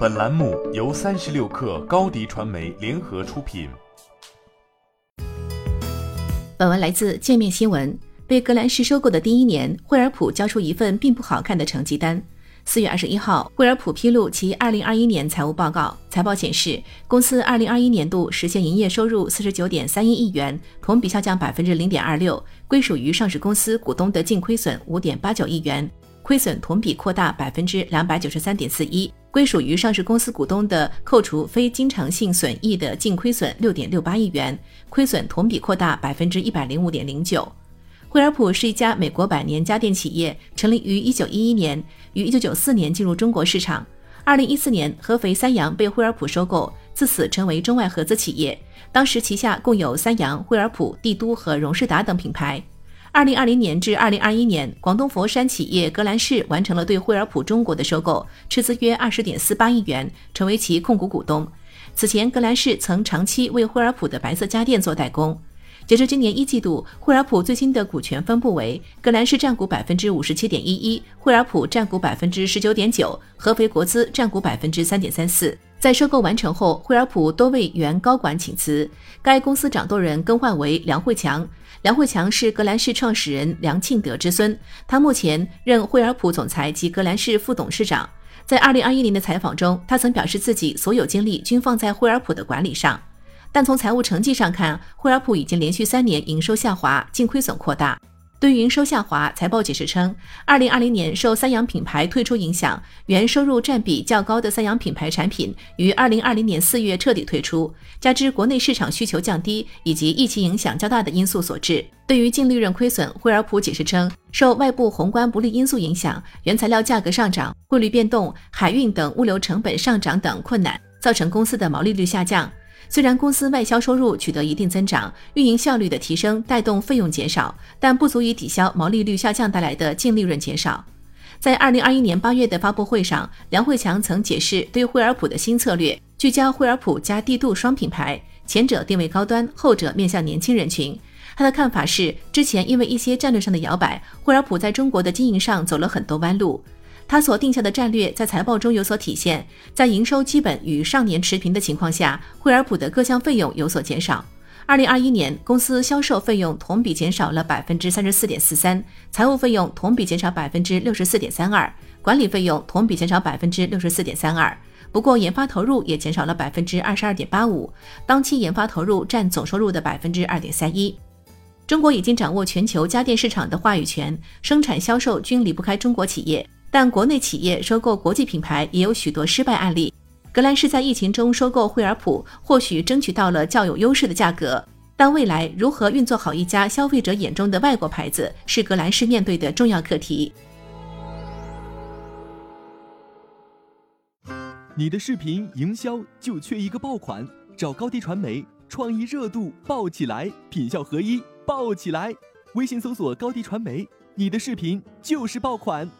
本栏目由三十六氪高低传媒联合出品。本文来自界面新闻。被格兰仕收购的第一年，惠而浦交出一份并不好看的成绩单。四月二十一号，惠而浦披露其二零二一年财务报告。财报显示，公司二零二一年度实现营业收入四十九点三一亿元，同比下降百分之零点二六，归属于上市公司股东的净亏损五点八九亿元，亏损同比扩大百分之两百九十三点四一，归属于上市公司股东的扣除非经常性损益的净亏损六点六八亿元，亏损同比扩大百分之一百零五点零九。惠而浦是一家美国百年家电企业，成立于一九一一年，于一九九四年进入中国市场。二零一四年，合肥三洋被惠而浦收购，自此成为中外合资企业。当时旗下共有三洋、惠而浦、帝都和荣事达等品牌。二零二零年至二零二一年，广东佛山企业格兰仕完成了对惠而浦中国的收购，斥资约二十点四八亿元，成为其控股股东。此前，格兰仕曾长期为惠而浦的白色家电做代工。截至今年一季度，惠而浦最新的股权分布为：格兰仕占股百分之五十七点一一，惠而浦占股百分之十九点九，合肥国资占股百分之三点三四。在收购完成后，惠而浦多位原高管请辞，该公司掌舵人更换为梁慧强。梁慧强是格兰仕创始人梁庆德之孙，他目前任惠而浦总裁及格兰仕副董事长。在二零二一年的采访中，他曾表示自己所有精力均放在惠而浦的管理上。但从财务成绩上看，惠而浦已经连续三年营收下滑，净亏损扩大。对营收下滑，财报解释称，二零二零年受三洋品牌退出影响，原收入占比较高的三洋品牌产品于二零二零年四月彻底退出，加之国内市场需求降低以及疫情影响较大的因素所致。对于净利润亏损，惠而浦解释称，受外部宏观不利因素影响，原材料价格上涨、汇率变动、海运等物流成本上涨等困难，造成公司的毛利率下降。虽然公司外销收入取得一定增长，运营效率的提升带动费用减少，但不足以抵消毛利率下降带来的净利润减少。在二零二一年八月的发布会上，梁慧强曾解释对惠而浦的新策略，聚焦惠而浦加帝度双品牌，前者定位高端，后者面向年轻人群。他的看法是，之前因为一些战略上的摇摆，惠而浦在中国的经营上走了很多弯路。他所定下的战略在财报中有所体现，在营收基本与上年持平的情况下，惠而浦的各项费用有所减少。二零二一年，公司销售费用同比减少了百分之三十四点四三，财务费用同比减少百分之六十四点三二，管理费用同比减少百分之六十四点三二。不过，研发投入也减少了百分之二十二点八五，当期研发投入占总收入的百分之二点三一。中国已经掌握全球家电市场的话语权，生产销售均离不开中国企业。但国内企业收购国际品牌也有许多失败案例。格兰仕在疫情中收购惠而浦，或许争取到了较有优势的价格，但未来如何运作好一家消费者眼中的外国牌子，是格兰仕面对的重要课题。你的视频营销就缺一个爆款，找高低传媒，创意热度爆起来，品效合一爆起来。微信搜索高低传媒，你的视频就是爆款。